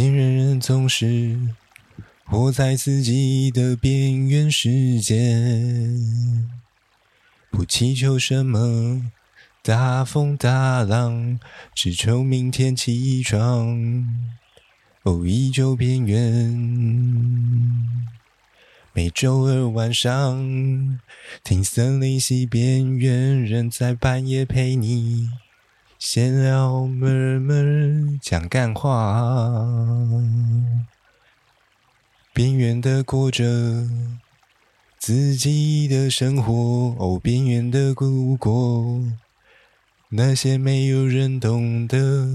边缘人总是活在自己的边缘世界，不祈求什么大风大浪，只求明天起床。哦，依旧边缘。每周二晚上，听森林系边缘人在半夜陪你闲聊闷闷讲干话，边缘的过着自己的生活，哦，边缘的度过那些没有人懂的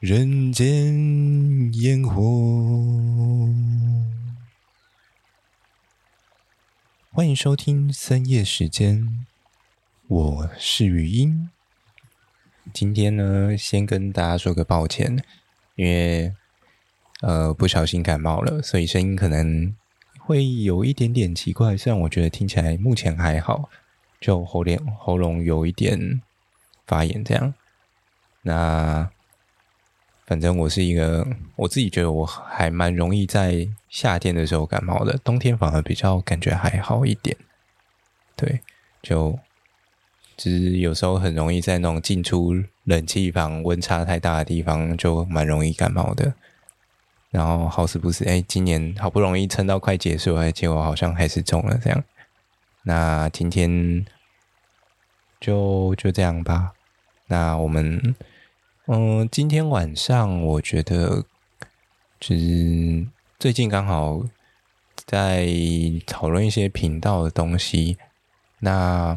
人间烟火。欢迎收听三夜时间，我是语音。今天呢，先跟大家说个抱歉，因为呃不小心感冒了，所以声音可能会有一点点奇怪。虽然我觉得听起来目前还好，就喉咙喉咙有一点发炎这样。那。反正我是一个，我自己觉得我还蛮容易在夏天的时候感冒的，冬天反而比较感觉还好一点。对，就其实有时候很容易在那种进出冷气房温差太大的地方，就蛮容易感冒的。然后好死不死，哎，今年好不容易撑到快结束了，结果好像还是中了这样。那今天就就这样吧。那我们。嗯，今天晚上我觉得，就是最近刚好在讨论一些频道的东西，那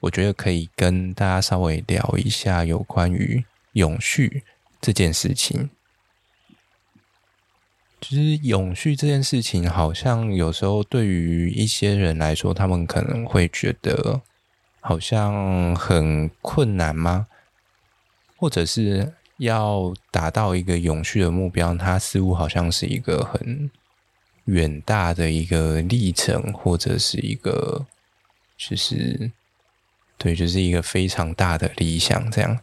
我觉得可以跟大家稍微聊一下有关于永续这件事情。其实永续这件事情，好像有时候对于一些人来说，他们可能会觉得好像很困难吗？或者是要达到一个永续的目标，它似乎好像是一个很远大的一个历程，或者是一个就是对，就是一个非常大的理想这样。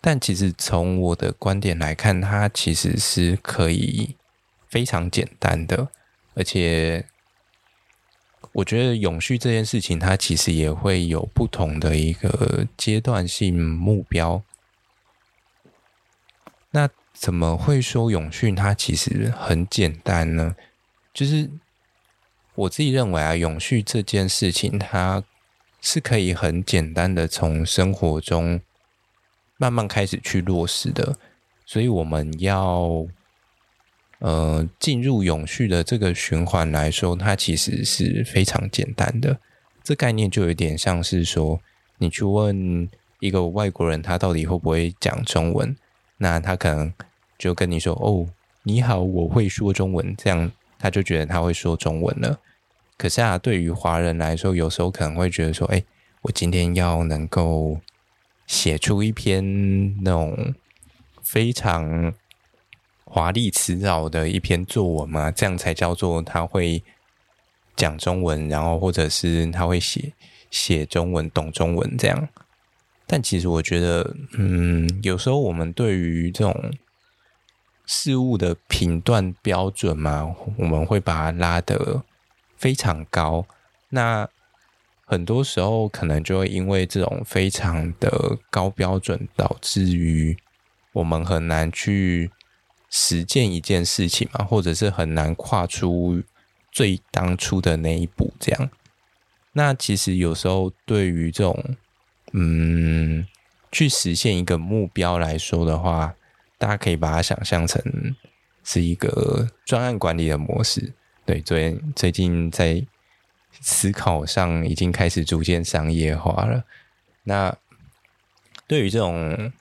但其实从我的观点来看，它其实是可以非常简单的，而且我觉得永续这件事情，它其实也会有不同的一个阶段性目标。那怎么会说永续它其实很简单呢？就是我自己认为啊，永续这件事情它是可以很简单的从生活中慢慢开始去落实的。所以我们要呃进入永续的这个循环来说，它其实是非常简单的。这概念就有点像是说，你去问一个外国人，他到底会不会讲中文？那他可能就跟你说：“哦，你好，我会说中文。”这样他就觉得他会说中文了。可是啊，对于华人来说，有时候可能会觉得说：“哎，我今天要能够写出一篇那种非常华丽辞藻的一篇作文嘛，这样才叫做他会讲中文，然后或者是他会写写中文、懂中文这样。”但其实我觉得，嗯，有时候我们对于这种事物的评断标准嘛，我们会把它拉得非常高。那很多时候可能就会因为这种非常的高标准，导致于我们很难去实践一件事情嘛，或者是很难跨出最当初的那一步。这样，那其实有时候对于这种嗯，去实现一个目标来说的话，大家可以把它想象成是一个专案管理的模式。对，最最近在思考上已经开始逐渐商业化了。那对于这种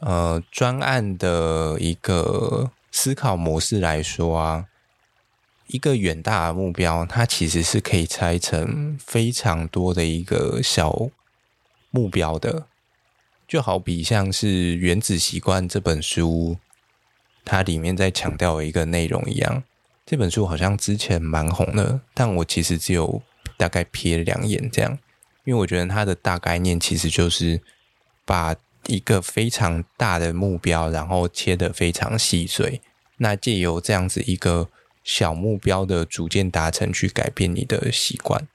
呃专案的一个思考模式来说啊，一个远大的目标，它其实是可以拆成非常多的一个小。目标的，就好比像是《原子习惯》这本书，它里面在强调一个内容一样。这本书好像之前蛮红的，但我其实只有大概瞥两眼这样，因为我觉得它的大概念其实就是把一个非常大的目标，然后切得非常细碎。那借由这样子一个小目标的逐渐达成，去改变你的习惯。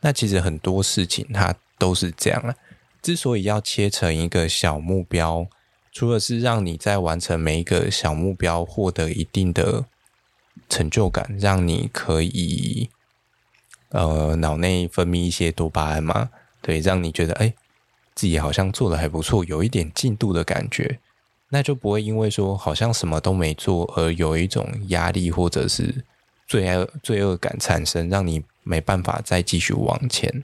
那其实很多事情它都是这样啊。之所以要切成一个小目标，除了是让你在完成每一个小目标获得一定的成就感，让你可以呃脑内分泌一些多巴胺嘛，对，让你觉得哎。自己好像做的还不错，有一点进度的感觉，那就不会因为说好像什么都没做而有一种压力或者是罪恶罪恶感产生，让你没办法再继续往前。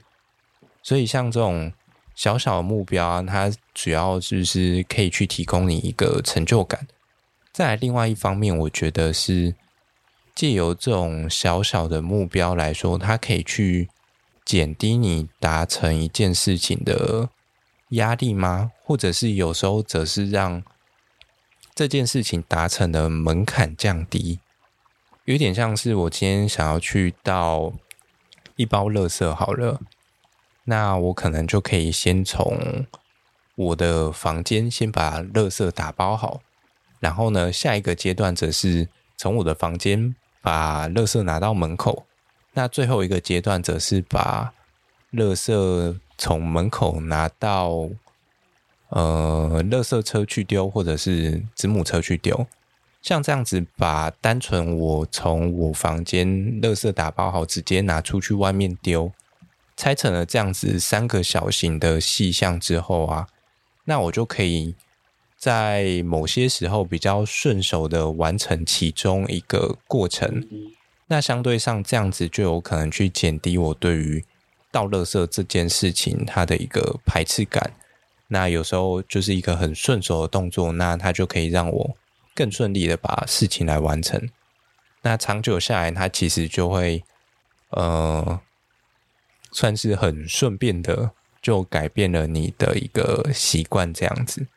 所以像这种小小的目标啊，它主要就是可以去提供你一个成就感。再来另外一方面，我觉得是借由这种小小的目标来说，它可以去减低你达成一件事情的。压力吗？或者是有时候则是让这件事情达成的门槛降低，有点像是我今天想要去到一包垃圾好了，那我可能就可以先从我的房间先把垃圾打包好，然后呢，下一个阶段则是从我的房间把垃圾拿到门口，那最后一个阶段则是把垃圾。从门口拿到，呃，垃圾车去丢，或者是子母车去丢，像这样子，把单纯我从我房间垃圾打包好，直接拿出去外面丢，拆成了这样子三个小型的细项之后啊，那我就可以在某些时候比较顺手的完成其中一个过程，那相对上这样子就有可能去减低我对于。倒垃圾这件事情，它的一个排斥感，那有时候就是一个很顺手的动作，那它就可以让我更顺利的把事情来完成。那长久下来，它其实就会，呃，算是很顺便的，就改变了你的一个习惯这样子。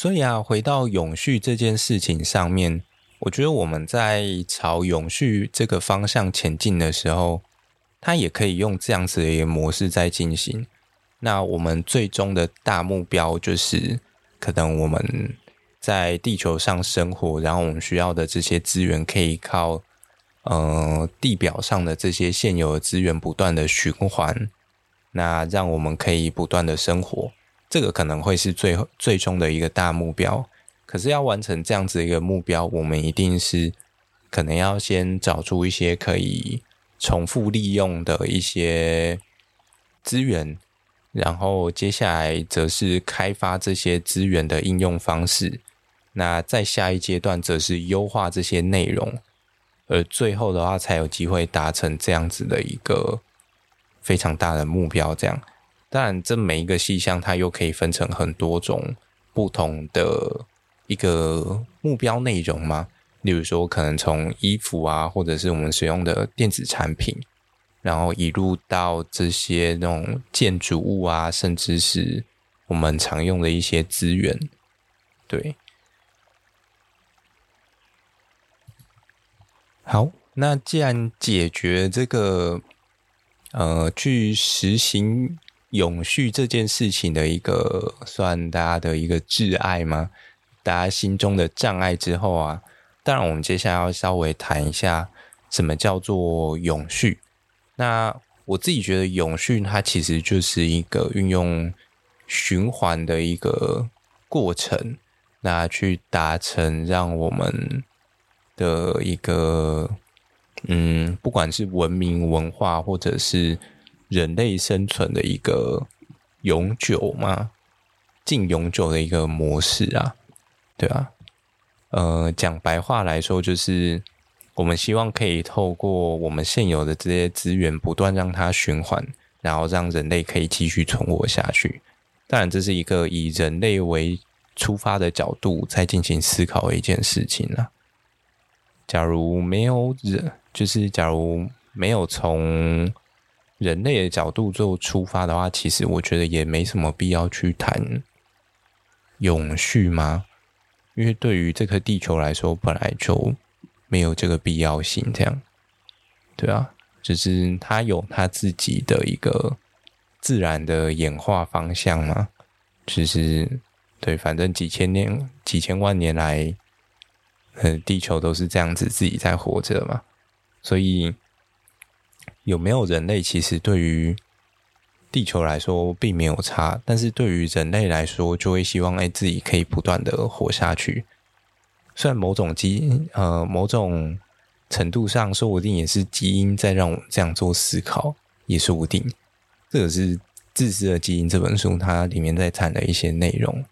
所以啊，回到永续这件事情上面，我觉得我们在朝永续这个方向前进的时候。它也可以用这样子的一个模式在进行。那我们最终的大目标就是，可能我们在地球上生活，然后我们需要的这些资源可以靠呃地表上的这些现有的资源不断的循环，那让我们可以不断的生活。这个可能会是最最终的一个大目标。可是要完成这样子一个目标，我们一定是可能要先找出一些可以。重复利用的一些资源，然后接下来则是开发这些资源的应用方式。那在下一阶段，则是优化这些内容，而最后的话，才有机会达成这样子的一个非常大的目标。这样，当然，这每一个细项，它又可以分成很多种不同的一个目标内容吗？例如说，可能从衣服啊，或者是我们使用的电子产品，然后一路到这些那种建筑物啊，甚至是我们常用的一些资源，对。好，那既然解决这个呃，去实行永续这件事情的一个算大家的一个挚爱吗？大家心中的障碍之后啊。当然，我们接下来要稍微谈一下什么叫做永续。那我自己觉得，永续它其实就是一个运用循环的一个过程，那去达成让我们的一个嗯，不管是文明文化或者是人类生存的一个永久嘛，近永久的一个模式啊，对啊。呃，讲白话来说，就是我们希望可以透过我们现有的这些资源，不断让它循环，然后让人类可以继续存活下去。当然，这是一个以人类为出发的角度在进行思考的一件事情了。假如没有人，就是假如没有从人类的角度做出发的话，其实我觉得也没什么必要去谈永续吗？因为对于这颗地球来说，本来就没有这个必要性，这样，对啊，就是它有它自己的一个自然的演化方向嘛，就是对，反正几千年、几千万年来，呃，地球都是这样子自己在活着嘛，所以有没有人类，其实对于地球来说并没有差，但是对于人类来说，就会希望哎自己可以不断的活下去。虽然某种基因，呃，某种程度上说不定也是基因在让我这样做思考，也说不定。这个是《自私的基因》这本书，它里面在谈的一些内容，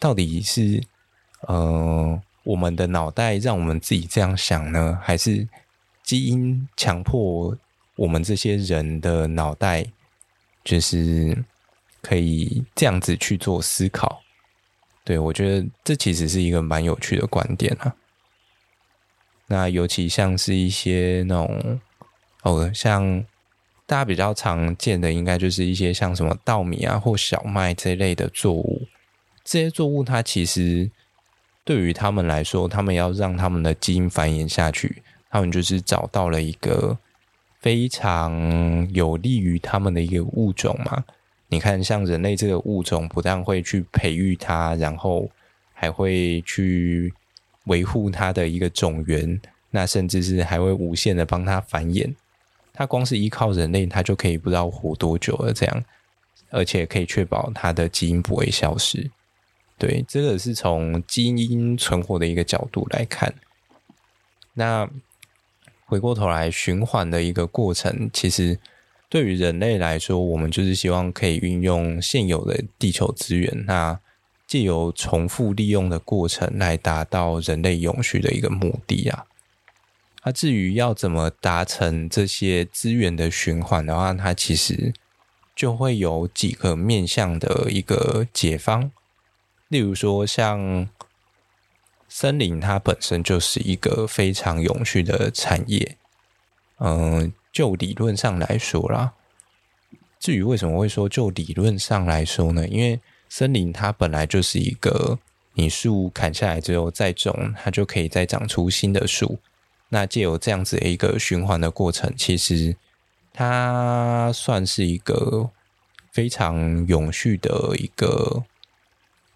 到底是呃我们的脑袋让我们自己这样想呢，还是基因强迫我们这些人的脑袋？就是可以这样子去做思考，对，我觉得这其实是一个蛮有趣的观点啊。那尤其像是一些那种哦，像大家比较常见的，应该就是一些像什么稻米啊或小麦这类的作物。这些作物它其实对于他们来说，他们要让他们的基因繁衍下去，他们就是找到了一个。非常有利于他们的一个物种嘛？你看，像人类这个物种，不但会去培育它，然后还会去维护它的一个种源，那甚至是还会无限的帮它繁衍。它光是依靠人类，它就可以不知道活多久了，这样，而且可以确保它的基因不会消失。对，这个是从基因存活的一个角度来看，那。回过头来，循环的一个过程，其实对于人类来说，我们就是希望可以运用现有的地球资源，那借由重复利用的过程来达到人类永续的一个目的啊。那、至于要怎么达成这些资源的循环的话，它其实就会有几个面向的一个解方，例如说像。森林它本身就是一个非常永续的产业，嗯，就理论上来说啦。至于为什么会说就理论上来说呢？因为森林它本来就是一个你树砍下来之后再种，它就可以再长出新的树。那借由这样子的一个循环的过程，其实它算是一个非常永续的一个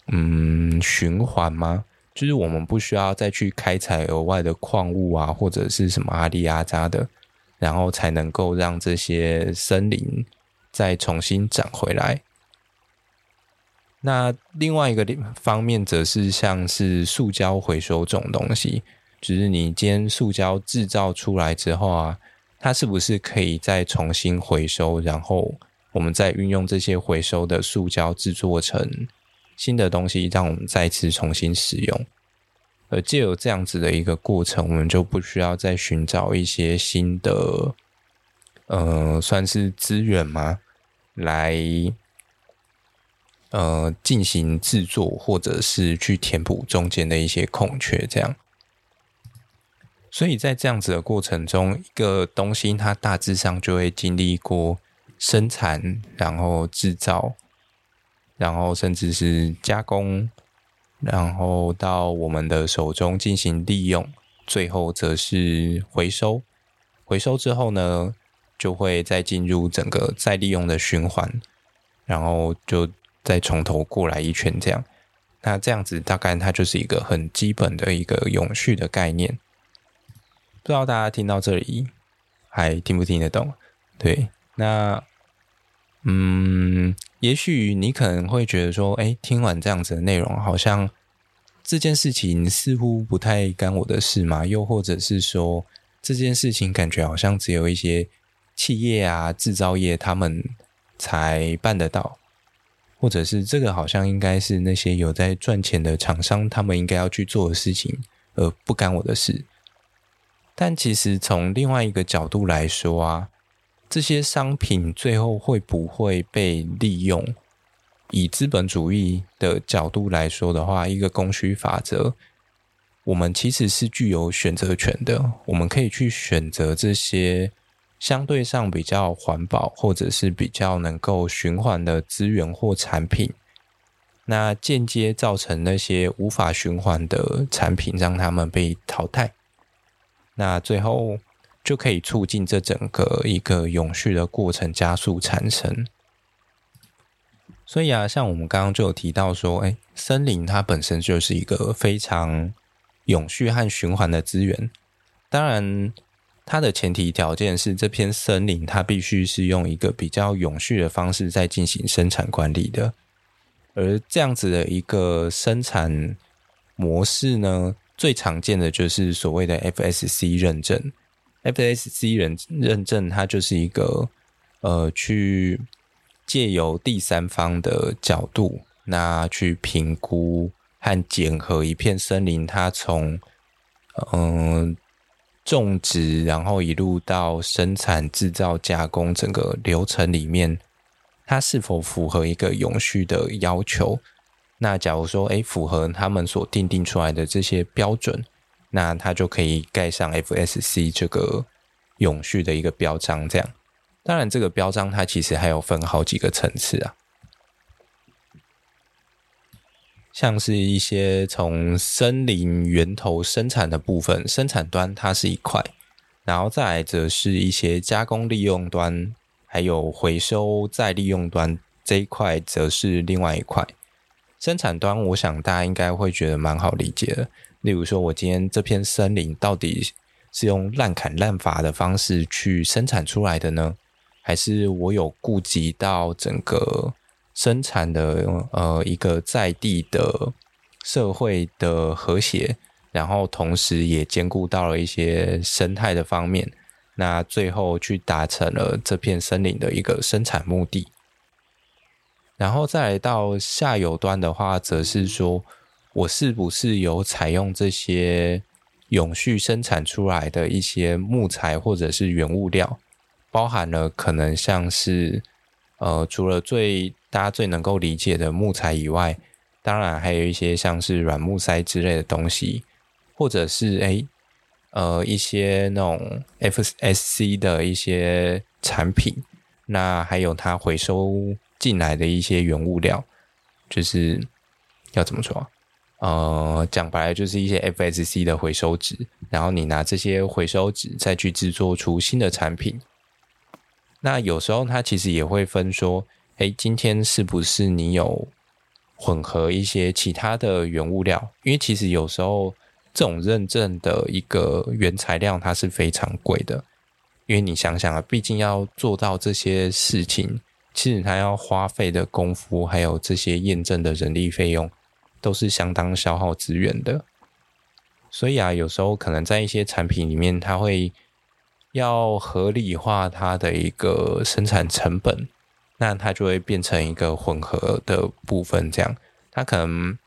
嗯循环吗？就是我们不需要再去开采额外的矿物啊，或者是什么阿里阿扎的，然后才能够让这些森林再重新长回来。那另外一个方面，则是像是塑胶回收这种东西，就是你今天塑胶制造出来之后啊，它是不是可以再重新回收，然后我们再运用这些回收的塑胶制作成新的东西，让我们再次重新使用。而借由这样子的一个过程，我们就不需要再寻找一些新的，呃，算是资源吗？来，呃，进行制作，或者是去填补中间的一些空缺，这样。所以在这样子的过程中，一个东西它大致上就会经历过生产，然后制造，然后甚至是加工。然后到我们的手中进行利用，最后则是回收。回收之后呢，就会再进入整个再利用的循环，然后就再从头过来一圈这样。那这样子大概它就是一个很基本的一个永续的概念。不知道大家听到这里还听不听得懂？对，那嗯。也许你可能会觉得说，哎，听完这样子的内容，好像这件事情似乎不太干我的事嘛。又或者是说，这件事情感觉好像只有一些企业啊、制造业他们才办得到，或者是这个好像应该是那些有在赚钱的厂商他们应该要去做的事情，而不干我的事。但其实从另外一个角度来说啊。这些商品最后会不会被利用？以资本主义的角度来说的话，一个供需法则，我们其实是具有选择权的。我们可以去选择这些相对上比较环保，或者是比较能够循环的资源或产品，那间接造成那些无法循环的产品，让他们被淘汰。那最后。就可以促进这整个一个永续的过程加速产生。所以啊，像我们刚刚就有提到说，哎，森林它本身就是一个非常永续和循环的资源。当然，它的前提条件是这片森林它必须是用一个比较永续的方式在进行生产管理的。而这样子的一个生产模式呢，最常见的就是所谓的 FSC 认证。FSC 认认证它就是一个呃去。借由第三方的角度，那去评估和检核一片森林，它从嗯、种植，然后一路到生产、制造、加工整个流程里面，它是否符合一个永续的要求？那假如说，诶符合他们所定定出来的这些标准，那它就可以盖上 FSC 这个永续的一个标章，这样。当然，这个标章它其实还有分好几个层次啊，像是一些从森林源头生产的部分，生产端它是一块，然后再来则是一些加工利用端，还有回收再利用端这一块则是另外一块。生产端，我想大家应该会觉得蛮好理解的，例如说，我今天这片森林到底是用滥砍滥伐的方式去生产出来的呢？还是我有顾及到整个生产的呃一个在地的社会的和谐，然后同时也兼顾到了一些生态的方面，那最后去达成了这片森林的一个生产目的。然后再来到下游端的话，则是说我是不是有采用这些永续生产出来的一些木材或者是原物料。包含了可能像是，呃，除了最大家最能够理解的木材以外，当然还有一些像是软木塞之类的东西，或者是诶，呃，一些那种 FSC 的一些产品，那还有它回收进来的一些原物料，就是要怎么说？呃，讲白了就是一些 FSC 的回收纸，然后你拿这些回收纸再去制作出新的产品。那有时候它其实也会分说，诶，今天是不是你有混合一些其他的原物料？因为其实有时候这种认证的一个原材料它是非常贵的，因为你想想啊，毕竟要做到这些事情，其实它要花费的功夫，还有这些验证的人力费用，都是相当消耗资源的。所以啊，有时候可能在一些产品里面，它会。要合理化它的一个生产成本，那它就会变成一个混合的部分。这样，它可能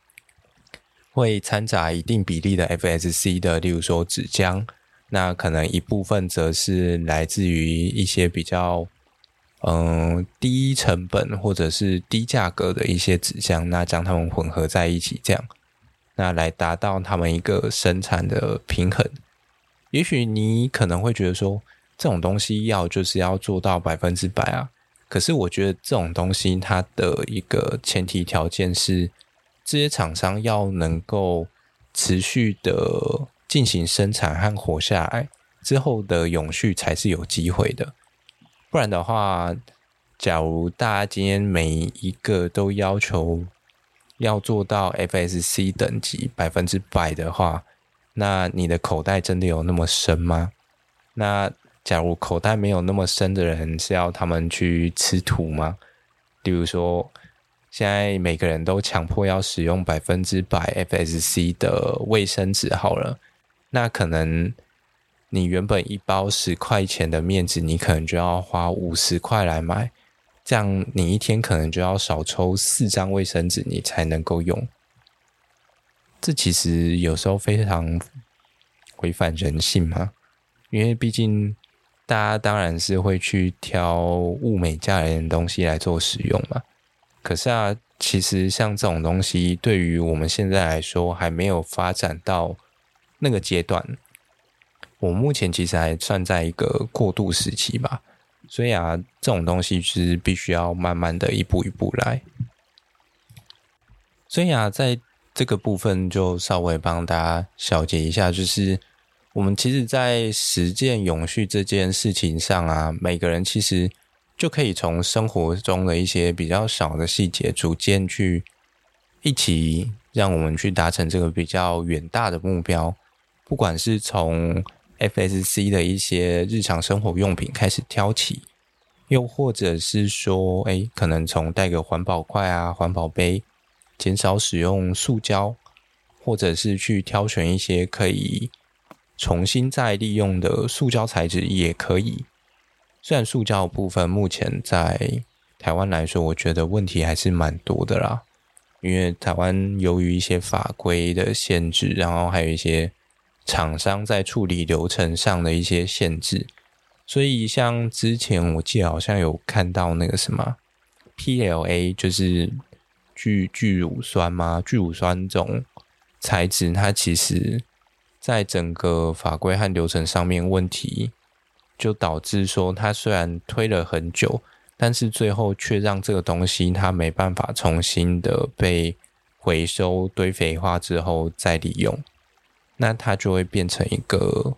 会掺杂一定比例的 FSC 的，例如说纸浆，那可能一部分则是来自于一些比较嗯低成本或者是低价格的一些纸箱，那将它们混合在一起，这样，那来达到它们一个生产的平衡。也许你可能会觉得说，这种东西要就是要做到百分之百啊。可是我觉得这种东西它的一个前提条件是，这些厂商要能够持续的进行生产和活下来之后的永续才是有机会的。不然的话，假如大家今天每一个都要求要做到 FSC 等级百分之百的话，那你的口袋真的有那么深吗？那假如口袋没有那么深的人，是要他们去吃土吗？例如说，现在每个人都强迫要使用百分之百 FSC 的卫生纸，好了，那可能你原本一包十块钱的面纸，你可能就要花五十块来买，这样你一天可能就要少抽四张卫生纸，你才能够用。这其实有时候非常违反人性嘛，因为毕竟大家当然是会去挑物美价廉的东西来做使用嘛。可是啊，其实像这种东西，对于我们现在来说还没有发展到那个阶段。我目前其实还算在一个过渡时期吧，所以啊，这种东西是必须要慢慢的一步一步来。所以啊，在这个部分就稍微帮大家小结一下，就是我们其实，在实践永续这件事情上啊，每个人其实就可以从生活中的一些比较小的细节，逐渐去一起让我们去达成这个比较远大的目标。不管是从 FSC 的一些日常生活用品开始挑起，又或者是说，哎，可能从带个环保筷啊、环保杯，减少使用塑胶，或者是去挑选一些可以重新再利用的塑胶材质也可以。虽然塑胶部分目前在台湾来说，我觉得问题还是蛮多的啦，因为台湾由于一些法规的限制，然后还有一些厂商在处理流程上的一些限制。所以，像之前我记得好像有看到那个什么 PLA，就是聚聚乳酸吗？聚乳酸这种材质，它其实在整个法规和流程上面问题，就导致说它虽然推了很久，但是最后却让这个东西它没办法重新的被回收堆肥化之后再利用，那它就会变成一个。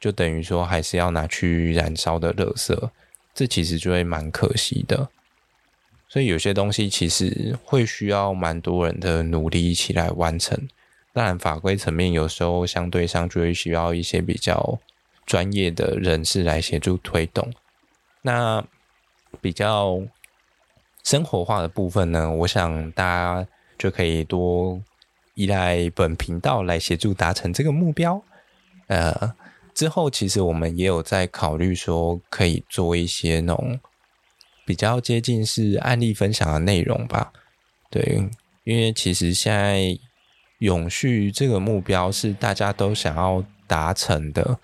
就等于说，还是要拿去燃烧的垃圾，这其实就会蛮可惜的。所以有些东西其实会需要蛮多人的努力一起来完成。当然，法规层面有时候相对上就会需要一些比较专业的人士来协助推动。那比较生活化的部分呢，我想大家就可以多依赖本频道来协助达成这个目标。呃。之后，其实我们也有在考虑说，可以做一些那种比较接近是案例分享的内容吧。对，因为其实现在永续这个目标是大家都想要达成的，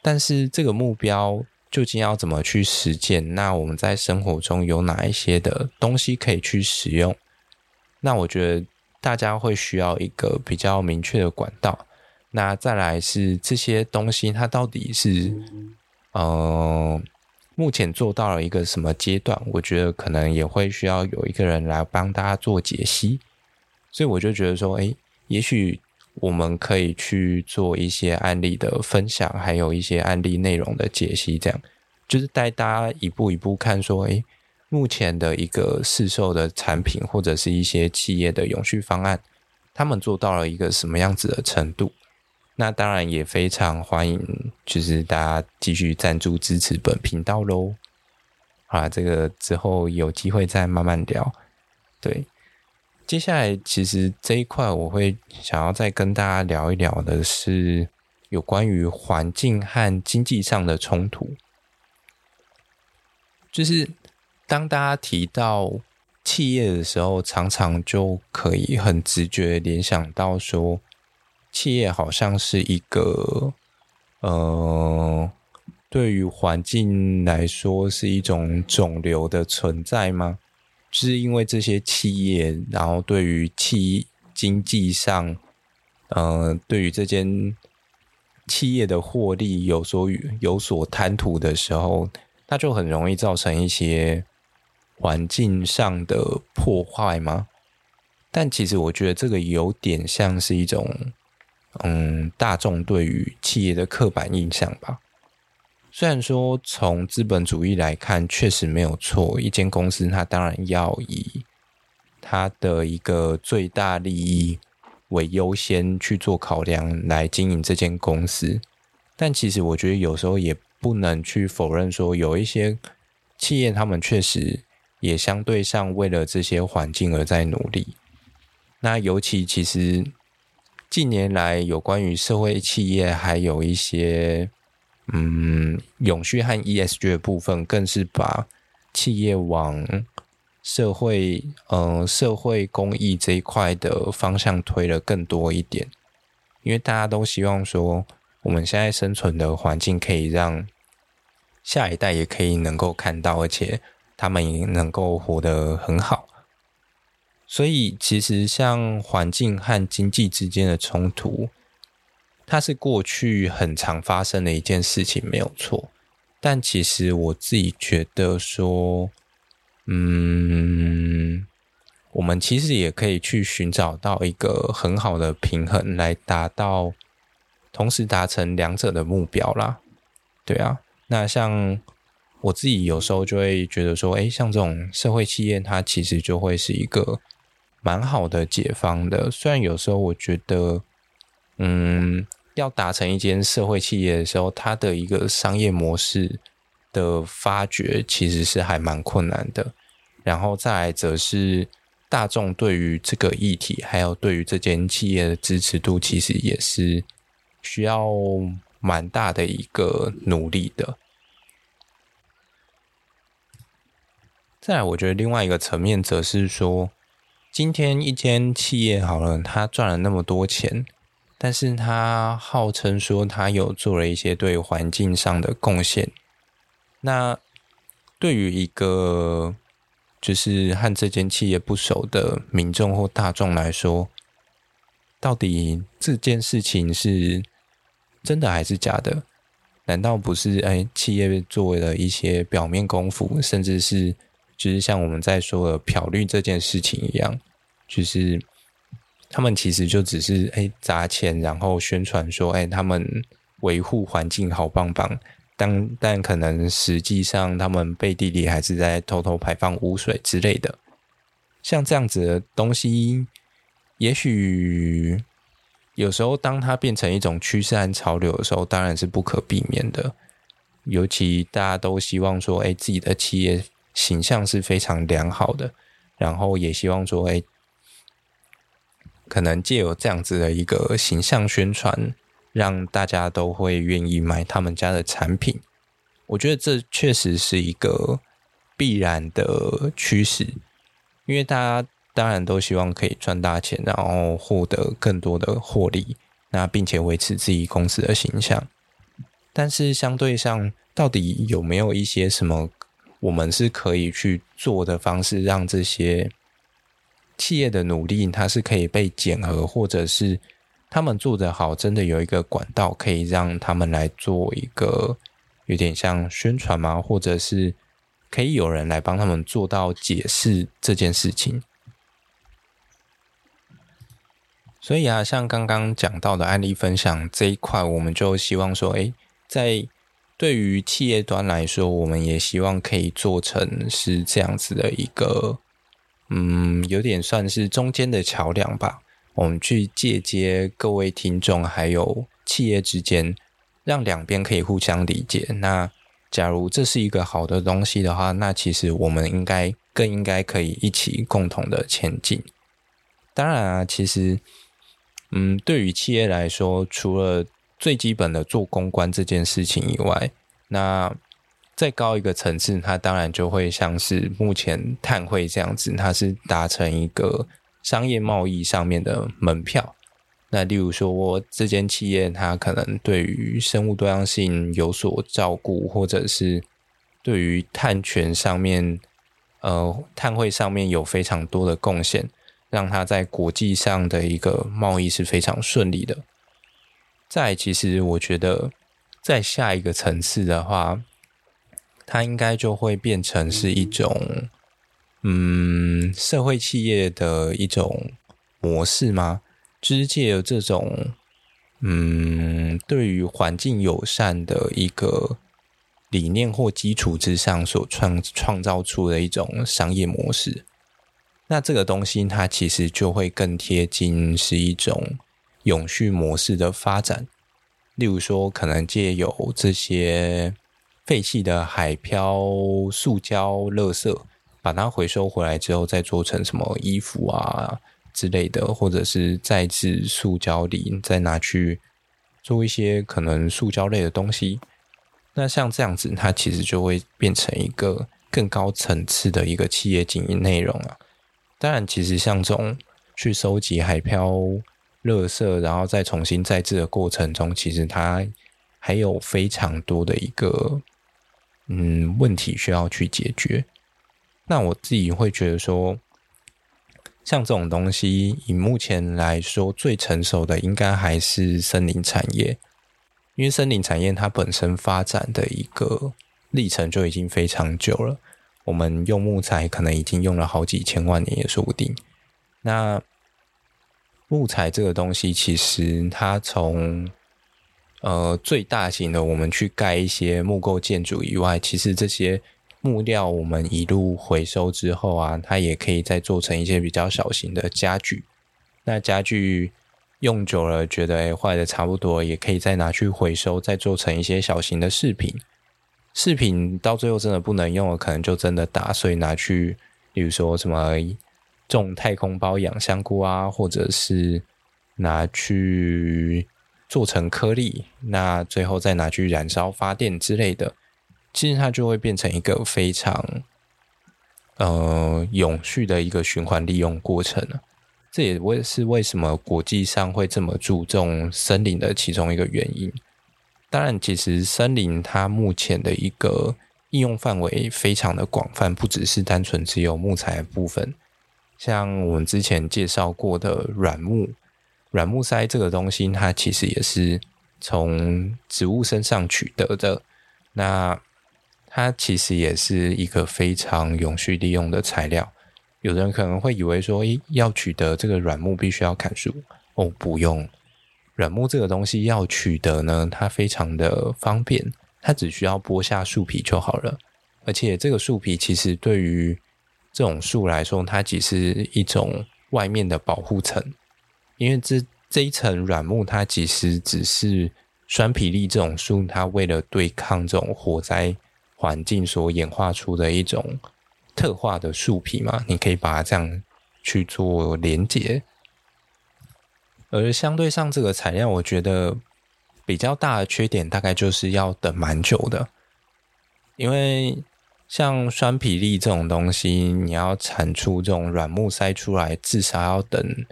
但是这个目标究竟要怎么去实践？那我们在生活中有哪一些的东西可以去使用？那我觉得大家会需要一个比较明确的管道。那再来是这些东西，它到底是呃，目前做到了一个什么阶段？我觉得可能也会需要有一个人来帮大家做解析。所以我就觉得说，诶，也许我们可以去做一些案例的分享，还有一些案例内容的解析，这样就是带大家一步一步看，说，诶，目前的一个市售的产品或者是一些企业的永续方案，他们做到了一个什么样子的程度？那当然也非常欢迎，就是大家继续赞助支持本频道喽。啊，这个之后有机会再慢慢聊。对，接下来其实这一块我会想要再跟大家聊一聊的是有关于环境和经济上的冲突。就是当大家提到企业的时候，常常就可以很直觉联想到说。企业好像是一个，呃，对于环境来说是一种肿瘤的存在吗？就是因为这些企业，然后对于企经济上，呃，对于这间企业的获利有所有所贪图的时候，那就很容易造成一些环境上的破坏吗？但其实我觉得这个有点像是一种。嗯，大众对于企业的刻板印象吧。虽然说从资本主义来看，确实没有错。一间公司它当然要以它的一个最大利益为优先去做考量来经营这间公司。但其实我觉得有时候也不能去否认说，有一些企业他们确实也相对上为了这些环境而在努力。那尤其其实。近年来，有关于社会企业，还有一些嗯永续和 ESG 的部分，更是把企业往社会嗯、社会公益这一块的方向推了更多一点。因为大家都希望说，我们现在生存的环境可以让下一代也可以能够看到，而且他们也能够活得很好。所以，其实像环境和经济之间的冲突，它是过去很常发生的一件事情，没有错。但其实我自己觉得说，嗯，我们其实也可以去寻找到一个很好的平衡，来达到同时达成两者的目标啦。对啊，那像我自己有时候就会觉得说，哎，像这种社会企业，它其实就会是一个蛮好的解方的。虽然有时候我觉得，嗯，要达成一间社会企业的时候，它的一个商业模式的发掘其实是还蛮困难的。然后再来则是大众对于这个议题，还有对于这间企业的支持度，其实也是需要蛮大的一个努力的。再，我觉得另外一个层面则是说，今天一间企业好了，他赚了那么多钱，但是他号称说他有做了一些对环境上的贡献。那对于一个就是和这间企业不熟的民众或大众来说，到底这件事情是真的还是假的？难道不是？哎，企业做了一些表面功夫，甚至是。就是像我们在说的漂绿这件事情一样，就是他们其实就只是哎砸钱，然后宣传说哎他们维护环境好棒棒，但但可能实际上他们背地里还是在偷偷排放污水之类的。像这样子的东西，也许有时候当它变成一种趋势和潮流的时候，当然是不可避免的。尤其大家都希望说，哎自己的企业。形象是非常良好的，然后也希望说，哎，可能借由这样子的一个形象宣传，让大家都会愿意买他们家的产品。我觉得这确实是一个必然的趋势，因为大家当然都希望可以赚大钱，然后获得更多的获利，那并且维持自己公司的形象。但是相对上，到底有没有一些什么？我们是可以去做的方式，让这些企业的努力，它是可以被检核，或者是他们做得好，真的有一个管道可以让他们来做一个有点像宣传吗？或者是可以有人来帮他们做到解释这件事情。所以啊，像刚刚讲到的案例分享这一块，我们就希望说，诶，在对于企业端来说，我们也希望可以做成是这样子的一个，嗯，有点算是中间的桥梁吧。我们去借接各位听众还有企业之间，让两边可以互相理解。那假如这是一个好的东西的话，那其实我们应该更应该可以一起共同的前进。当然啊，其实，嗯，对于企业来说，除了最基本的做公关这件事情以外，那再高一个层次，它当然就会像是目前碳汇这样子，它是达成一个商业贸易上面的门票。那例如说，我这间企业它可能对于生物多样性有所照顾，或者是对于碳权上面，呃，碳汇上面有非常多的贡献，让它在国际上的一个贸易是非常顺利的。再，其实我觉得，在下一个层次的话，它应该就会变成是一种，嗯，社会企业的一种模式吗？就是借由这种，嗯，对于环境友善的一个理念或基础之上所创创造出的一种商业模式。那这个东西，它其实就会更贴近是一种。永续模式的发展，例如说，可能借由这些废弃的海漂塑胶垃圾，把它回收回来之后，再做成什么衣服啊之类的，或者是再制塑胶林，再拿去做一些可能塑胶类的东西。那像这样子，它其实就会变成一个更高层次的一个企业经营内容啊。当然，其实像这种去收集海漂。垃圾，然后再重新再制的过程中，其实它还有非常多的一个嗯问题需要去解决。那我自己会觉得说，像这种东西，以目前来说最成熟的，应该还是森林产业，因为森林产业它本身发展的一个历程就已经非常久了。我们用木材可能已经用了好几千万年也说不定。那木材这个东西，其实它从呃最大型的，我们去盖一些木构建筑以外，其实这些木料我们一路回收之后啊，它也可以再做成一些比较小型的家具。那家具用久了，觉得诶坏的差不多，也可以再拿去回收，再做成一些小型的饰品。饰品到最后真的不能用了，可能就真的打碎拿去，比如说什么种太空包养香菇啊，或者是拿去做成颗粒，那最后再拿去燃烧发电之类的，其实它就会变成一个非常呃永续的一个循环利用过程了。这也为是为什么国际上会这么注重森林的其中一个原因。当然，其实森林它目前的一个应用范围非常的广泛，不只是单纯只有木材部分。像我们之前介绍过的软木，软木塞这个东西，它其实也是从植物身上取得的。那它其实也是一个非常永续利用的材料。有人可能会以为说，诶，要取得这个软木必须要砍树哦，不用。软木这个东西要取得呢，它非常的方便，它只需要剥下树皮就好了。而且这个树皮其实对于这种树来说，它只是一种外面的保护层，因为这这一层软木它其实只是栓皮櫟这种树，它为了对抗这种火灾环境所演化出的一种特化的树皮嘛，你可以把它这样去做连接。而相对上，这个材料我觉得比较大的缺点，大概就是要等蛮久的。因为像栓皮粒这种东西，你要产出这种软木塞出来，至少要等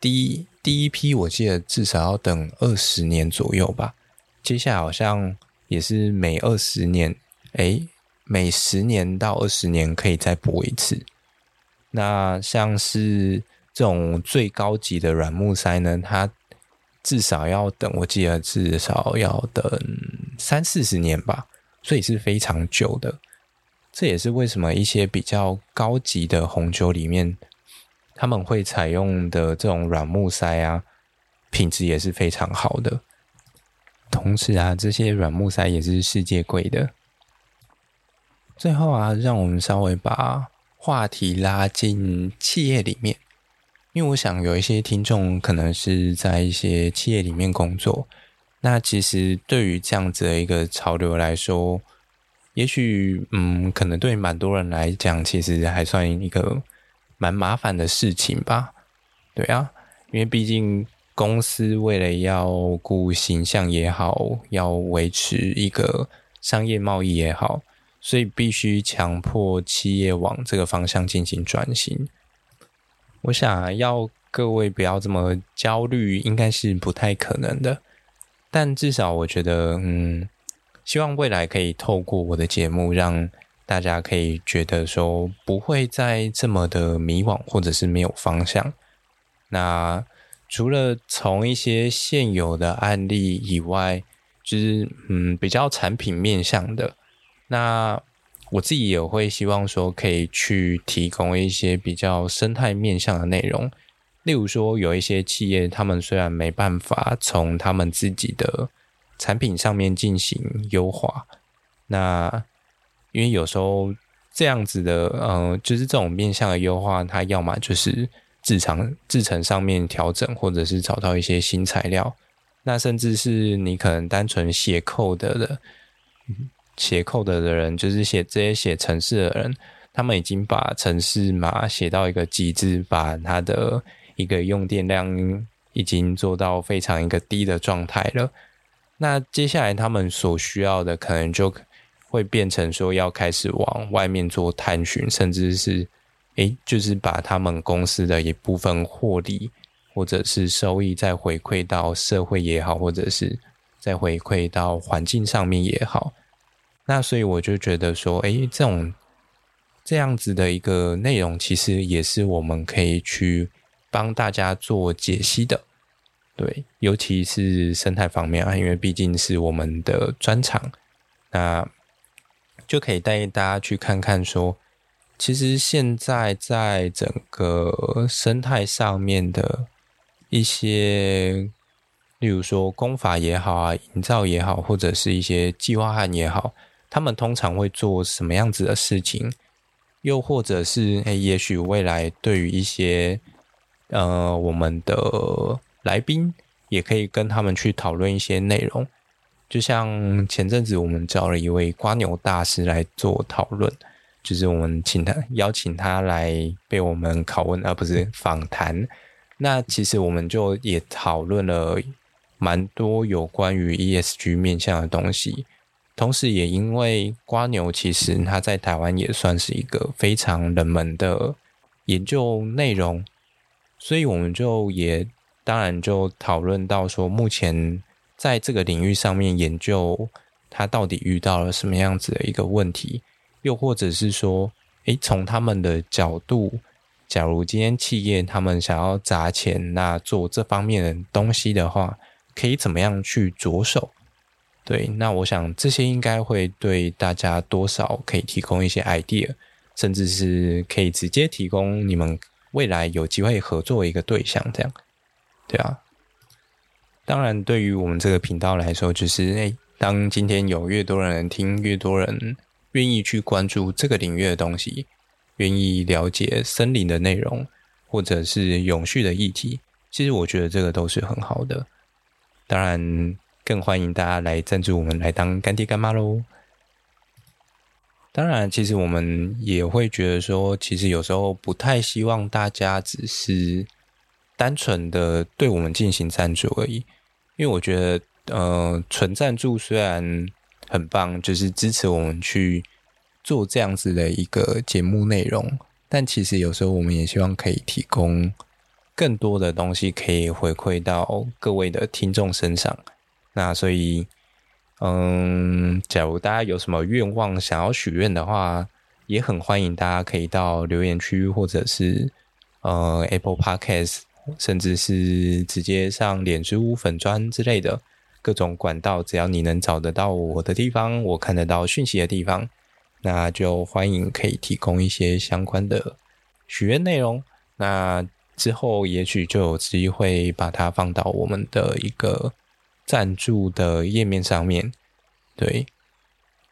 第一第一批，我记得至少要等二十年左右吧。接下来好像也是每二十年，诶，每十年到二十年可以再剥一次。那像是。这种最高级的软木塞呢，它至少要等，我记得至少要等三四十年吧，所以是非常久的。这也是为什么一些比较高级的红酒里面，他们会采用的这种软木塞啊，品质也是非常好的。同时啊，这些软木塞也是世界贵的。最后啊，让我们稍微把话题拉进企业里面。因为我想有一些听众可能是在一些企业里面工作，那其实对于这样子的一个潮流来说，也许嗯，可能对蛮多人来讲，其实还算一个蛮麻烦的事情吧。对啊，因为毕竟公司为了要顾形象也好，要维持一个商业贸易也好，所以必须强迫企业往这个方向进行转型。我想要各位不要这么焦虑，应该是不太可能的。但至少我觉得，嗯，希望未来可以透过我的节目，让大家可以觉得说，不会再这么的迷惘，或者是没有方向。那除了从一些现有的案例以外，就是嗯，比较产品面向的那。我自己也会希望说，可以去提供一些比较生态面向的内容。例如说，有一些企业，他们虽然没办法从他们自己的产品上面进行优化，那因为有时候这样子的，嗯、呃，就是这种面向的优化，它要么就是制程制程上面调整，或者是找到一些新材料，那甚至是你可能单纯写 code 的。写 code 的人，就是写这些写程式的人，他们已经把程式码写到一个极致，把它的一个用电量已经做到非常一个低的状态了。那接下来他们所需要的，可能就会变成说要开始往外面做探寻，甚至是诶，就是把他们公司的一部分获利或者是收益再回馈到社会也好，或者是再回馈到环境上面也好。那所以我就觉得说，哎，这种这样子的一个内容，其实也是我们可以去帮大家做解析的，对，尤其是生态方面啊，因为毕竟是我们的专长，那就可以带大家去看看说，其实现在在整个生态上面的一些例如说工法也好啊，营造也好，或者是一些计划案也好，他们通常会做什么样子的事情？又或者是，诶，也许未来对于一些呃我们的来宾，也可以跟他们去讨论一些内容。就像前阵子我们找了一位瓜牛大师来做讨论，就是我们请他邀请他来被我们拷问，而不是访谈。那其实我们就也讨论了蛮多有关于 ESG 面向的东西，同时也因为瓜牛其实它在台湾也算是一个非常冷门的研究内容，所以我们就也当然就讨论到说目前。在这个领域上面研究，他到底遇到了什么样子的一个问题，又或者是说，诶，从他们的角度，假如今天企业他们想要砸钱，那做这方面的东西的话，可以怎么样去着手？对，那我想这些应该会对大家多少可以提供一些 idea，甚至是可以直接提供你们未来有机会合作一个对象，这样，对啊。当然，对于我们这个频道来说，就是诶，当今天有越多人听，越多人愿意去关注这个领域的东西，愿意了解森林的内容，或者是永续的议题，其实我觉得这个都是很好的。当然，更欢迎大家来赞助我们，来当干爹干妈喽。当然，其实我们也会觉得说，其实有时候不太希望大家只是。单纯的对我们进行赞助而已，因为我觉得，呃，纯赞助虽然很棒，就是支持我们去做这样子的一个节目内容，但其实有时候我们也希望可以提供更多的东西，可以回馈到各位的听众身上。那所以，嗯，假如大家有什么愿望想要许愿的话，也很欢迎大家可以到留言区或者是呃 Apple Podcast。甚至是直接上脸书粉砖之类的各种管道，只要你能找得到我的地方，我看得到讯息的地方，那就欢迎可以提供一些相关的许愿内容。那之后也许就有机会把它放到我们的一个赞助的页面上面。对，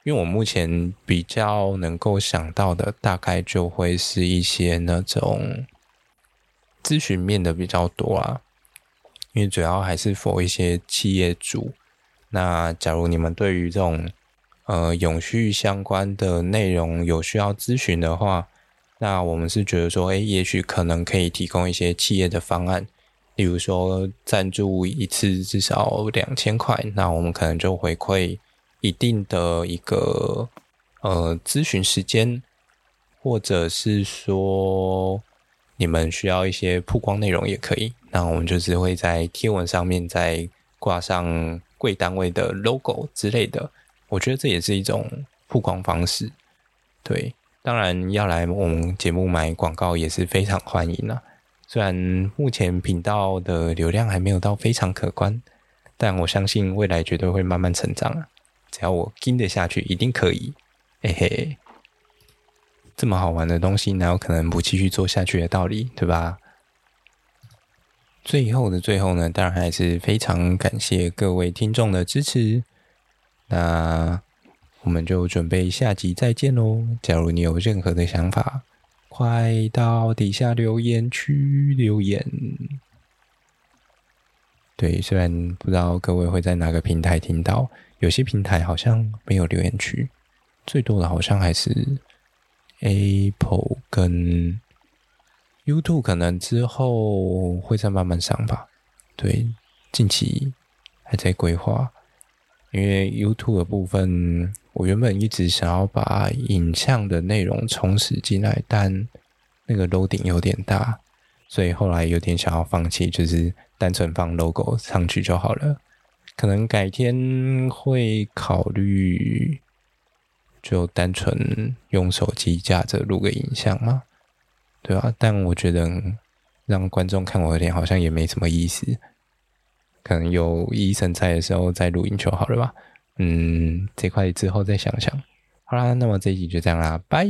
因为我目前比较能够想到的，大概就会是一些那种。咨询面的比较多啊，因为主要还是 for 一些企业主。那假如你们对于这种呃永续相关的内容有需要咨询的话，那我们是觉得说，哎，也许可能可以提供一些企业的方案，例如说赞助一次至少两千块，那我们可能就回馈一定的一个呃咨询时间，或者是说。你们需要一些曝光内容也可以，那我们就是会在贴文上面再挂上贵单位的 logo 之类的，我觉得这也是一种曝光方式。对，当然要来我们节目买广告也是非常欢迎啦。虽然目前频道的流量还没有到非常可观，但我相信未来绝对会慢慢成长啊！只要我跟得下去，一定可以。嘿嘿。这么好玩的东西，哪有可能不继续做下去的道理，对吧？最后的最后呢，当然还是非常感谢各位听众的支持。那我们就准备下集再见喽！假如你有任何的想法，快到底下留言区留言。对，虽然不知道各位会在哪个平台听到，有些平台好像没有留言区，最多的好像还是。Apple 跟 YouTube 可能之后会再慢慢上吧，对，近期还在规划。因为 YouTube 的部分，我原本一直想要把影像的内容充实进来，但那个 loading 有点大，所以后来有点想要放弃，就是单纯放 logo 上去就好了。可能改天会考虑。就单纯用手机架着录个影像嘛，对吧？但我觉得让观众看我的脸好像也没什么意思，可能有医生在的时候再录音就好了吧。嗯，这块之后再想想。好啦，那么这一集就这样啦，拜。